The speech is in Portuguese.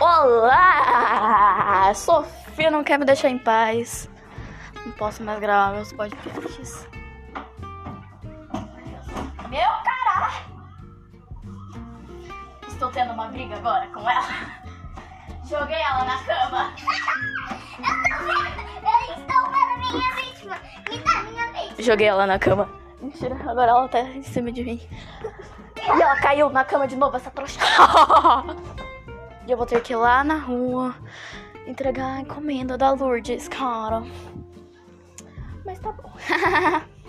Olá! Sofia não quer me deixar em paz. Não posso mais gravar meus podcasts. Meu caralho! Estou tendo uma briga agora com ela. Joguei ela na cama. Eu estou vendo minha vítima. Me dá minha vítima. Joguei ela na cama. Mentira, agora ela tá em cima de mim. E ela caiu na cama de novo, essa trouxa. E eu vou ter que ir lá na rua entregar a encomenda da Lourdes, cara. Mas tá bom.